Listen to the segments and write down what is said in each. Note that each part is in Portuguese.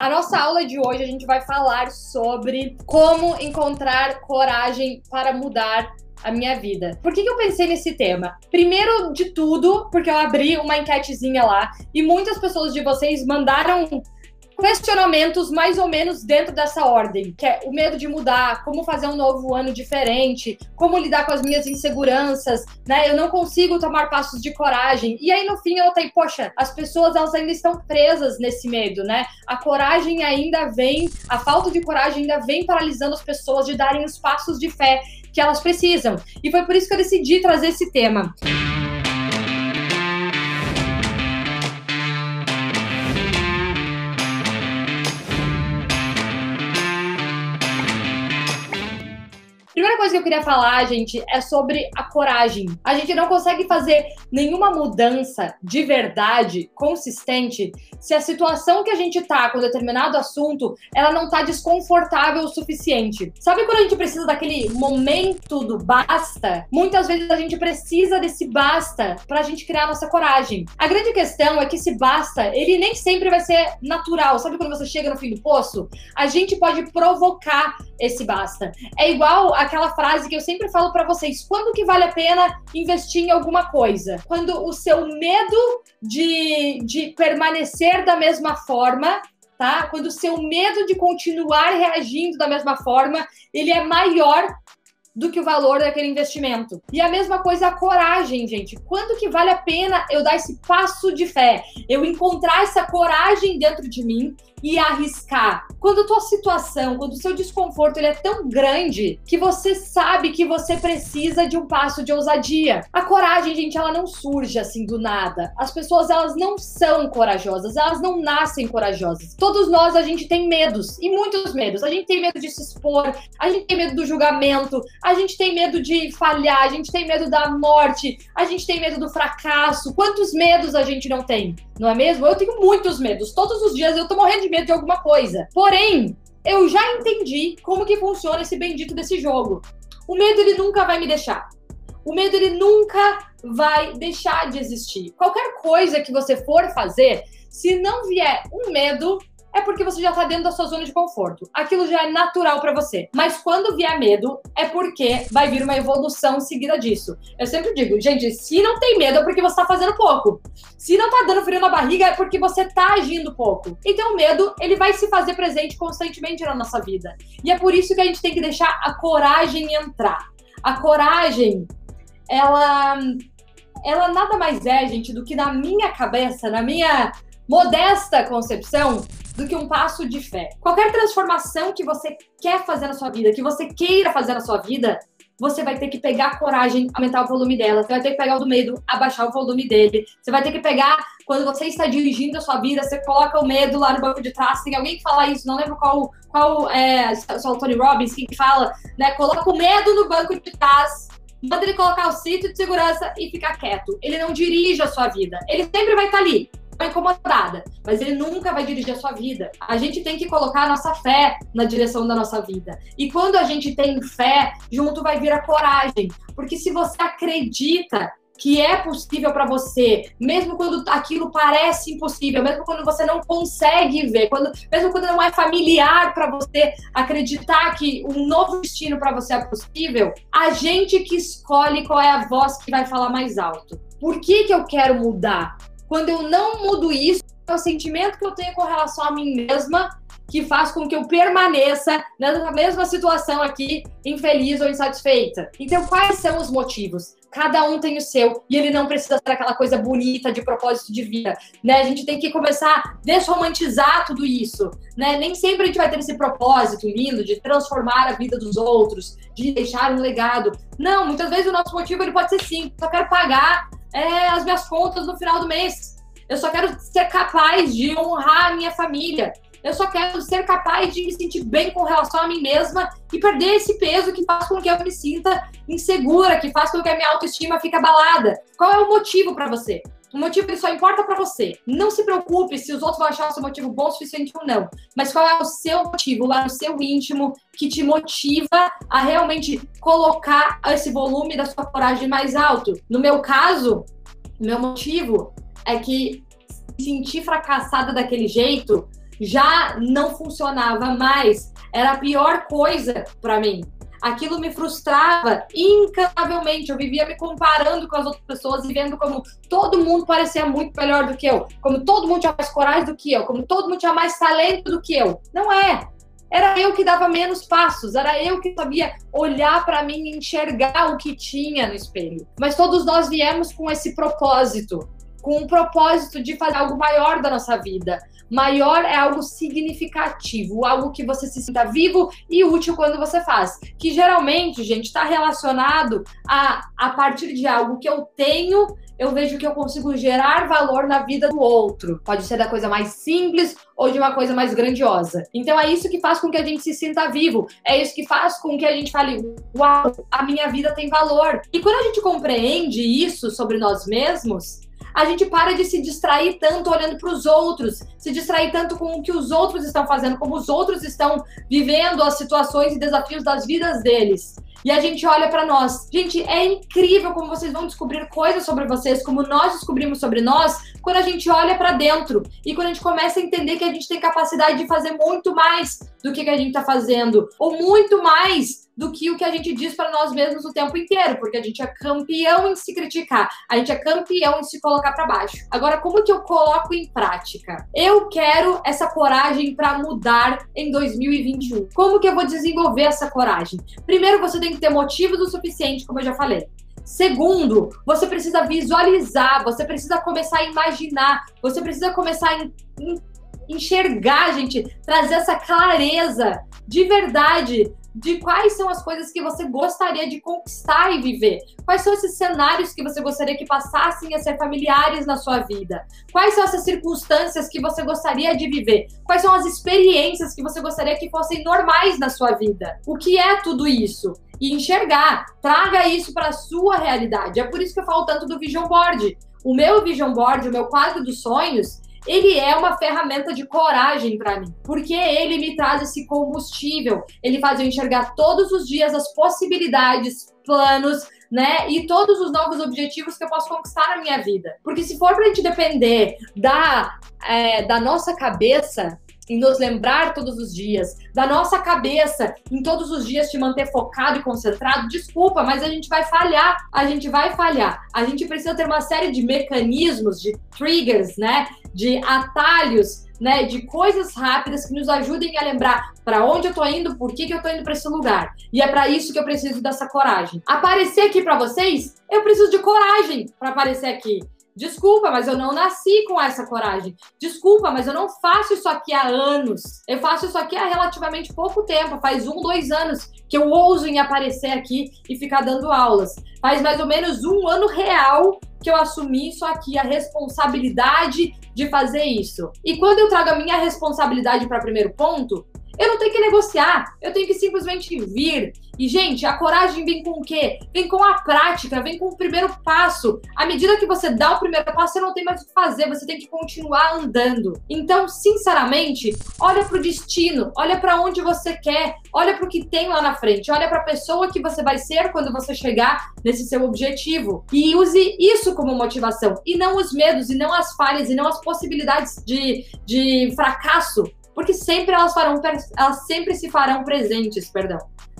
A nossa aula de hoje a gente vai falar sobre como encontrar coragem para mudar a minha vida. Por que, que eu pensei nesse tema? Primeiro de tudo, porque eu abri uma enquetezinha lá e muitas pessoas de vocês mandaram questionamentos mais ou menos dentro dessa ordem, que é o medo de mudar, como fazer um novo ano diferente, como lidar com as minhas inseguranças, né? Eu não consigo tomar passos de coragem. E aí no fim eu notei, poxa, as pessoas elas ainda estão presas nesse medo, né? A coragem ainda vem, a falta de coragem ainda vem paralisando as pessoas de darem os passos de fé que elas precisam. E foi por isso que eu decidi trazer esse tema. Música coisa que eu queria falar, gente, é sobre a coragem. A gente não consegue fazer nenhuma mudança de verdade, consistente, se a situação que a gente tá com determinado assunto, ela não tá desconfortável o suficiente. Sabe quando a gente precisa daquele momento do basta? Muitas vezes a gente precisa desse basta pra gente criar nossa coragem. A grande questão é que esse basta, ele nem sempre vai ser natural. Sabe quando você chega no fim do poço? A gente pode provocar esse basta. É igual aquela frase que eu sempre falo para vocês: quando que vale a pena investir em alguma coisa? Quando o seu medo de, de permanecer da mesma forma tá? Quando o seu medo de continuar reagindo da mesma forma, ele é maior do que o valor daquele investimento. E a mesma coisa a coragem, gente. Quando que vale a pena eu dar esse passo de fé? Eu encontrar essa coragem dentro de mim e arriscar. Quando a tua situação, quando o seu desconforto ele é tão grande que você sabe que você precisa de um passo de ousadia. A coragem, gente, ela não surge assim do nada. As pessoas elas não são corajosas, elas não nascem corajosas. Todos nós a gente tem medos e muitos medos. A gente tem medo de se expor, a gente tem medo do julgamento, a gente tem medo de falhar, a gente tem medo da morte, a gente tem medo do fracasso. Quantos medos a gente não tem? Não é mesmo? Eu tenho muitos medos. Todos os dias eu tô morrendo de medo de alguma coisa. Porém, eu já entendi como que funciona esse bendito desse jogo. O medo ele nunca vai me deixar. O medo ele nunca vai deixar de existir. Qualquer coisa que você for fazer, se não vier um medo, é porque você já tá dentro da sua zona de conforto. Aquilo já é natural para você. Mas quando vier medo, é porque vai vir uma evolução seguida disso. Eu sempre digo, gente, se não tem medo é porque você tá fazendo pouco. Se não tá dando frio na barriga é porque você tá agindo pouco. Então o medo, ele vai se fazer presente constantemente na nossa vida. E é por isso que a gente tem que deixar a coragem entrar. A coragem, ela ela nada mais é, gente, do que na minha cabeça, na minha modesta concepção, do que um passo de fé. Qualquer transformação que você quer fazer na sua vida, que você queira fazer na sua vida, você vai ter que pegar a coragem, aumentar o volume dela. Você vai ter que pegar o do medo, abaixar o volume dele. Você vai ter que pegar, quando você está dirigindo a sua vida, você coloca o medo lá no banco de trás. Tem alguém que fala isso, não lembro qual, qual é, o Tony Robbins que fala, né? Coloca o medo no banco de trás, manda ele colocar o cinto de segurança e ficar quieto. Ele não dirige a sua vida. Ele sempre vai estar ali incomodada, mas ele nunca vai dirigir a sua vida. A gente tem que colocar a nossa fé na direção da nossa vida. E quando a gente tem fé, junto vai vir a coragem. Porque se você acredita que é possível para você, mesmo quando aquilo parece impossível, mesmo quando você não consegue ver, quando, mesmo quando não é familiar para você acreditar que um novo destino para você é possível, a gente que escolhe qual é a voz que vai falar mais alto. Por que, que eu quero mudar? Quando eu não mudo isso, é o sentimento que eu tenho com relação a mim mesma que faz com que eu permaneça nessa mesma situação aqui, infeliz ou insatisfeita. Então, quais são os motivos? Cada um tem o seu e ele não precisa ser aquela coisa bonita de propósito de vida, né? A gente tem que começar a desromantizar tudo isso, né? Nem sempre a gente vai ter esse propósito lindo de transformar a vida dos outros, de deixar um legado. Não, muitas vezes o nosso motivo ele pode ser sim, só quero pagar é, as minhas contas no final do mês. Eu só quero ser capaz de honrar a minha família. Eu só quero ser capaz de me sentir bem com relação a mim mesma e perder esse peso que faz com que eu me sinta insegura, que faz com que a minha autoestima fique abalada. Qual é o motivo para você? O motivo só importa para você. Não se preocupe se os outros vão achar o seu motivo bom o suficiente ou não. Mas qual é o seu motivo lá no seu íntimo que te motiva a realmente colocar esse volume da sua coragem mais alto? No meu caso, meu motivo é que sentir fracassada daquele jeito já não funcionava mais. Era a pior coisa para mim. Aquilo me frustrava incansavelmente. Eu vivia me comparando com as outras pessoas e vendo como todo mundo parecia muito melhor do que eu, como todo mundo tinha mais coragem do que eu, como todo mundo tinha mais talento do que eu. Não é. Era eu que dava menos passos, era eu que sabia olhar para mim e enxergar o que tinha no espelho. Mas todos nós viemos com esse propósito, com o propósito de fazer algo maior da nossa vida, Maior é algo significativo, algo que você se sinta vivo e útil quando você faz. Que geralmente, gente, está relacionado a, a partir de algo que eu tenho, eu vejo que eu consigo gerar valor na vida do outro. Pode ser da coisa mais simples ou de uma coisa mais grandiosa. Então é isso que faz com que a gente se sinta vivo. É isso que faz com que a gente fale: uau, a minha vida tem valor. E quando a gente compreende isso sobre nós mesmos, a gente para de se distrair tanto olhando para os outros, se distrair tanto com o que os outros estão fazendo, como os outros estão vivendo as situações e desafios das vidas deles. E a gente olha para nós. Gente, é incrível como vocês vão descobrir coisas sobre vocês, como nós descobrimos sobre nós, quando a gente olha para dentro e quando a gente começa a entender que a gente tem capacidade de fazer muito mais do que, que a gente está fazendo, ou muito mais do que o que a gente diz para nós mesmos o tempo inteiro, porque a gente é campeão em se criticar, a gente é campeão em se colocar para baixo. Agora, como que eu coloco em prática? Eu quero essa coragem para mudar em 2021. Como que eu vou desenvolver essa coragem? Primeiro, você tem que ter motivos o suficiente, como eu já falei. Segundo, você precisa visualizar, você precisa começar a imaginar, você precisa começar a enxergar, gente, trazer essa clareza de verdade de quais são as coisas que você gostaria de conquistar e viver. Quais são esses cenários que você gostaria que passassem a ser familiares na sua vida? Quais são essas circunstâncias que você gostaria de viver? Quais são as experiências que você gostaria que fossem normais na sua vida? O que é tudo isso? E enxergar, traga isso para a sua realidade. É por isso que eu falo tanto do Vision Board. O meu Vision Board, o meu quadro dos sonhos, ele é uma ferramenta de coragem para mim, porque ele me traz esse combustível, ele faz eu enxergar todos os dias as possibilidades, planos, né? E todos os novos objetivos que eu posso conquistar na minha vida. Porque se for pra gente depender da, é, da nossa cabeça, em nos lembrar todos os dias, da nossa cabeça, em todos os dias te manter focado e concentrado, desculpa, mas a gente vai falhar, a gente vai falhar. A gente precisa ter uma série de mecanismos, de triggers, né? de atalhos, né, de coisas rápidas que nos ajudem a lembrar para onde eu tô indo, por que, que eu tô indo para esse lugar. E é para isso que eu preciso dessa coragem. Aparecer aqui para vocês, eu preciso de coragem para aparecer aqui. Desculpa, mas eu não nasci com essa coragem. Desculpa, mas eu não faço isso aqui há anos. Eu faço isso aqui há relativamente pouco tempo. Faz um, dois anos que eu ouso em aparecer aqui e ficar dando aulas. Faz mais ou menos um ano real que eu assumi isso aqui, a responsabilidade de fazer isso. E quando eu trago a minha responsabilidade para primeiro ponto, eu não tenho que negociar, eu tenho que simplesmente vir. E, gente, a coragem vem com o quê? Vem com a prática, vem com o primeiro passo. À medida que você dá o primeiro passo, você não tem mais o que fazer, você tem que continuar andando. Então, sinceramente, olha para o destino, olha para onde você quer, olha para o que tem lá na frente, olha para a pessoa que você vai ser quando você chegar nesse seu objetivo. E use isso como motivação, e não os medos, e não as falhas, e não as possibilidades de, de fracasso porque sempre elas farão, elas sempre se farão presentes, perdão.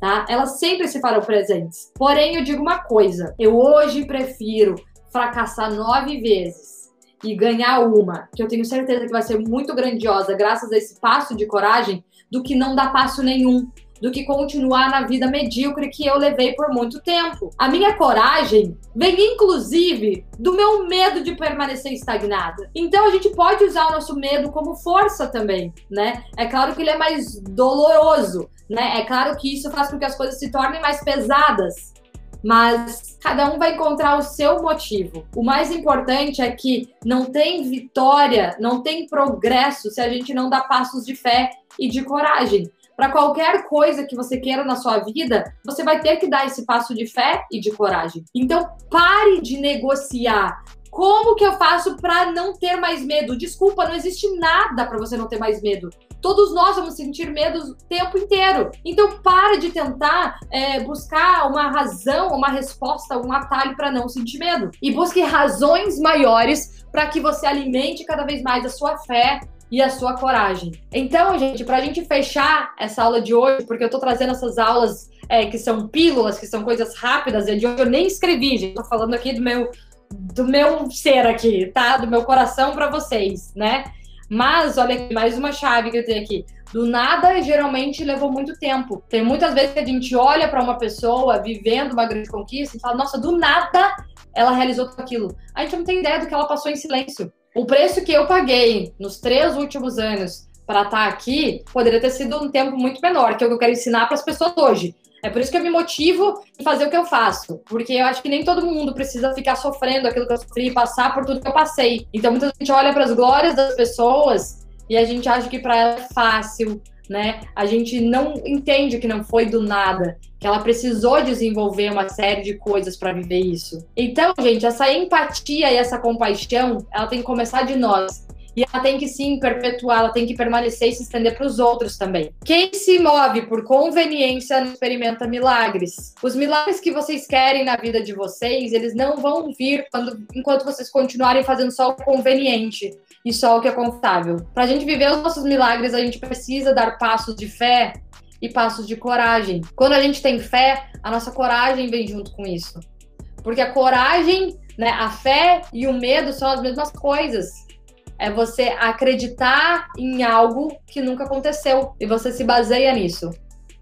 Tá? Elas sempre se farão presentes. Porém, eu digo uma coisa: eu hoje prefiro fracassar nove vezes e ganhar uma, que eu tenho certeza que vai ser muito grandiosa, graças a esse passo de coragem, do que não dar passo nenhum do que continuar na vida medíocre que eu levei por muito tempo. A minha coragem vem inclusive do meu medo de permanecer estagnada. Então a gente pode usar o nosso medo como força também, né? É claro que ele é mais doloroso, né? É claro que isso faz com que as coisas se tornem mais pesadas. Mas cada um vai encontrar o seu motivo. O mais importante é que não tem vitória, não tem progresso se a gente não dá passos de fé e de coragem para qualquer coisa que você queira na sua vida, você vai ter que dar esse passo de fé e de coragem. Então, pare de negociar. Como que eu faço para não ter mais medo? Desculpa, não existe nada para você não ter mais medo. Todos nós vamos sentir medo o tempo inteiro. Então, para de tentar é, buscar uma razão, uma resposta, um atalho para não sentir medo. E busque razões maiores para que você alimente cada vez mais a sua fé, e a sua coragem. Então, gente, para a gente fechar essa aula de hoje, porque eu estou trazendo essas aulas é, que são pílulas, que são coisas rápidas, e de hoje eu nem escrevi, gente, tô falando aqui do meu do meu ser aqui, tá? Do meu coração para vocês, né? Mas olha aqui, mais uma chave que eu tenho aqui. Do nada, geralmente levou muito tempo. Tem muitas vezes que a gente olha para uma pessoa vivendo uma grande conquista e fala: "Nossa, do nada ela realizou aquilo". A gente não tem ideia do que ela passou em silêncio. O preço que eu paguei nos três últimos anos para estar tá aqui poderia ter sido um tempo muito menor, que é o que eu quero ensinar para as pessoas hoje. É por isso que eu me motivo em fazer o que eu faço, porque eu acho que nem todo mundo precisa ficar sofrendo aquilo que eu sofri e passar por tudo que eu passei. Então muita gente olha para as glórias das pessoas e a gente acha que para ela é fácil, né? A gente não entende que não foi do nada, que ela precisou desenvolver uma série de coisas para viver isso. Então, gente, essa empatia e essa compaixão, ela tem que começar de nós. E ela tem que sim perpetuar, ela tem que permanecer e se estender para os outros também. Quem se move por conveniência não experimenta milagres. Os milagres que vocês querem na vida de vocês, eles não vão vir quando, enquanto vocês continuarem fazendo só o conveniente e só o que é confortável. Para a gente viver os nossos milagres, a gente precisa dar passos de fé e passos de coragem. Quando a gente tem fé, a nossa coragem vem junto com isso. Porque a coragem, né, a fé e o medo são as mesmas coisas é você acreditar em algo que nunca aconteceu e você se baseia nisso.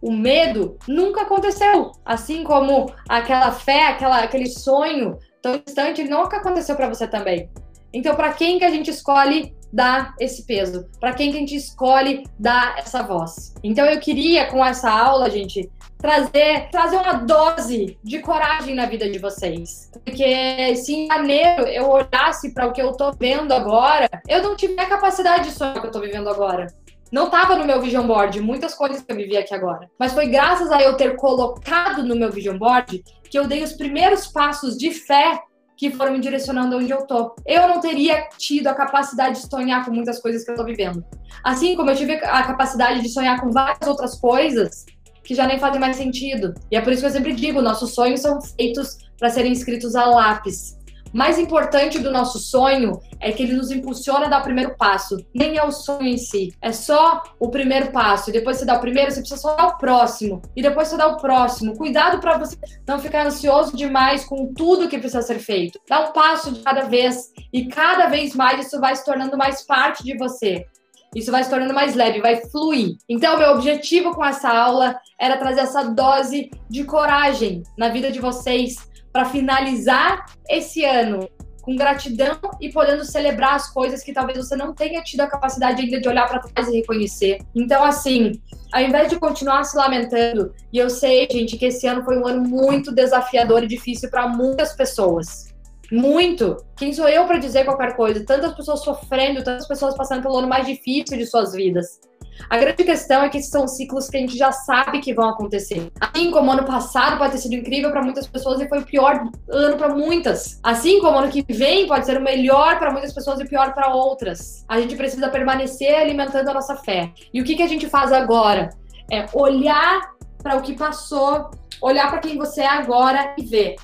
O medo nunca aconteceu, assim como aquela fé, aquela, aquele sonho tão distante, nunca aconteceu para você também. Então, para quem que a gente escolhe dar esse peso? Para quem que a gente escolhe dar essa voz? Então, eu queria com essa aula, gente, trazer, trazer uma dose de coragem na vida de vocês. Porque se em janeiro eu olhasse para o que eu tô vendo agora, eu não tive a capacidade de sonhar que eu tô vivendo agora. Não estava no meu vision board muitas coisas que eu vivi aqui agora. Mas foi graças a eu ter colocado no meu vision board que eu dei os primeiros passos de fé que foram me direcionando onde eu tô. Eu não teria tido a capacidade de sonhar com muitas coisas que eu tô vivendo. Assim como eu tive a capacidade de sonhar com várias outras coisas que já nem fazem mais sentido. E é por isso que eu sempre digo: nossos sonhos são feitos para serem escritos a lápis. Mais importante do nosso sonho é que ele nos impulsiona a dar o primeiro passo. Nem é o sonho em si, é só o primeiro passo. E depois você dá o primeiro, você precisa só dar o próximo. E depois você dá o próximo. Cuidado para você não ficar ansioso demais com tudo que precisa ser feito. Dá um passo de cada vez e cada vez mais isso vai se tornando mais parte de você isso vai se tornando mais leve, vai fluir. Então, meu objetivo com essa aula era trazer essa dose de coragem na vida de vocês para finalizar esse ano com gratidão e podendo celebrar as coisas que talvez você não tenha tido a capacidade ainda de olhar para trás e reconhecer. Então, assim, ao invés de continuar se lamentando, e eu sei, gente, que esse ano foi um ano muito desafiador e difícil para muitas pessoas. Muito. Quem sou eu para dizer qualquer coisa? Tantas pessoas sofrendo, tantas pessoas passando pelo ano mais difícil de suas vidas. A grande questão é que esses são ciclos que a gente já sabe que vão acontecer. Assim como ano passado pode ter sido incrível para muitas pessoas e foi o pior ano para muitas. Assim como ano que vem pode ser o melhor para muitas pessoas e o pior para outras. A gente precisa permanecer alimentando a nossa fé. E o que, que a gente faz agora? É olhar para o que passou, olhar para quem você é agora e ver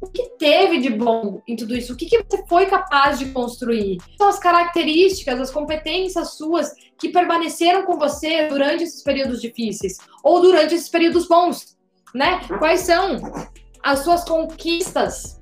o que teve de bom em tudo isso? O que, que você foi capaz de construir? São as características, as competências suas que permaneceram com você durante esses períodos difíceis ou durante esses períodos bons, né? Quais são as suas conquistas?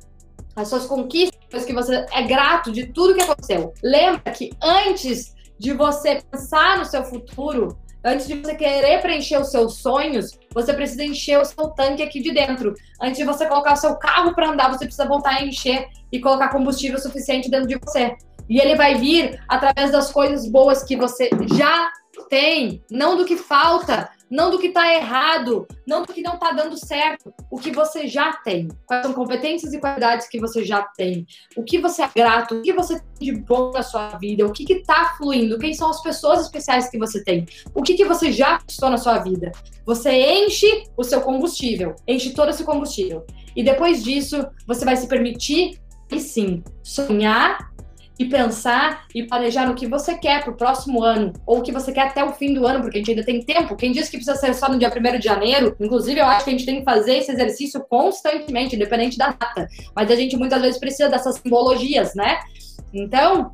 As suas conquistas que você é grato de tudo que aconteceu. Lembra que antes de você pensar no seu futuro, Antes de você querer preencher os seus sonhos, você precisa encher o seu tanque aqui de dentro. Antes de você colocar o seu carro para andar, você precisa voltar a encher e colocar combustível suficiente dentro de você. E ele vai vir através das coisas boas que você já tem, não do que falta, não do que está errado, não do que não está dando certo, o que você já tem. Quais são competências e qualidades que você já tem? O que você é grato? O que você tem de bom na sua vida? O que está fluindo? Quem são as pessoas especiais que você tem? O que, que você já conquistou na sua vida? Você enche o seu combustível, enche todo esse combustível. E depois disso, você vai se permitir, e sim, sonhar e pensar e planejar no que você quer para o próximo ano, ou o que você quer até o fim do ano, porque a gente ainda tem tempo. Quem diz que precisa ser só no dia 1 de janeiro, inclusive eu acho que a gente tem que fazer esse exercício constantemente, independente da data. Mas a gente muitas vezes precisa dessas simbologias, né? Então,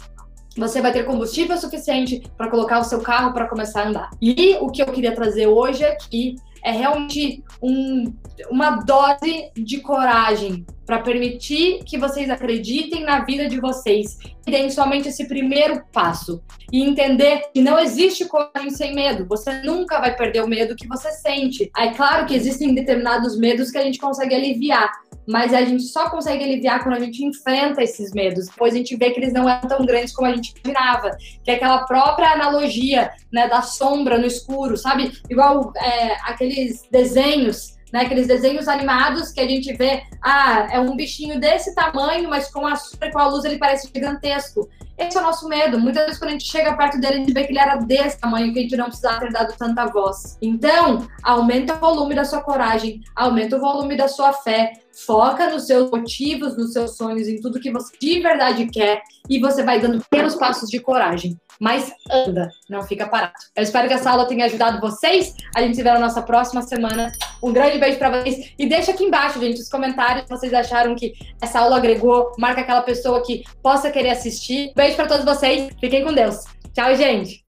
você vai ter combustível suficiente para colocar o seu carro para começar a andar. E o que eu queria trazer hoje aqui é realmente um, uma dose de coragem para permitir que vocês acreditem na vida de vocês e deem somente esse primeiro passo e entender que não existe coragem sem medo. Você nunca vai perder o medo que você sente. É claro que existem determinados medos que a gente consegue aliviar, mas a gente só consegue aliviar quando a gente enfrenta esses medos. Depois a gente vê que eles não eram tão grandes como a gente imaginava. Que é aquela própria analogia né, da sombra no escuro, sabe? Igual é, aqueles desenhos né? Aqueles desenhos animados que a gente vê, ah, é um bichinho desse tamanho, mas com a, com a luz ele parece gigantesco. Esse é o nosso medo. Muitas vezes, quando a gente chega perto dele, a gente vê que ele era desse tamanho, que a gente não precisava ter dado tanta voz. Então, aumenta o volume da sua coragem, aumenta o volume da sua fé, foca nos seus motivos, nos seus sonhos, em tudo que você de verdade quer, e você vai dando pequenos passos de coragem. Mas anda, não fica parado. Eu espero que essa aula tenha ajudado vocês. A gente se vê na nossa próxima semana. Um grande beijo para vocês. E deixa aqui embaixo, gente, os comentários se vocês acharam que essa aula agregou. Marca aquela pessoa que possa querer assistir beijo para todos vocês. Fiquem com Deus. Tchau, gente.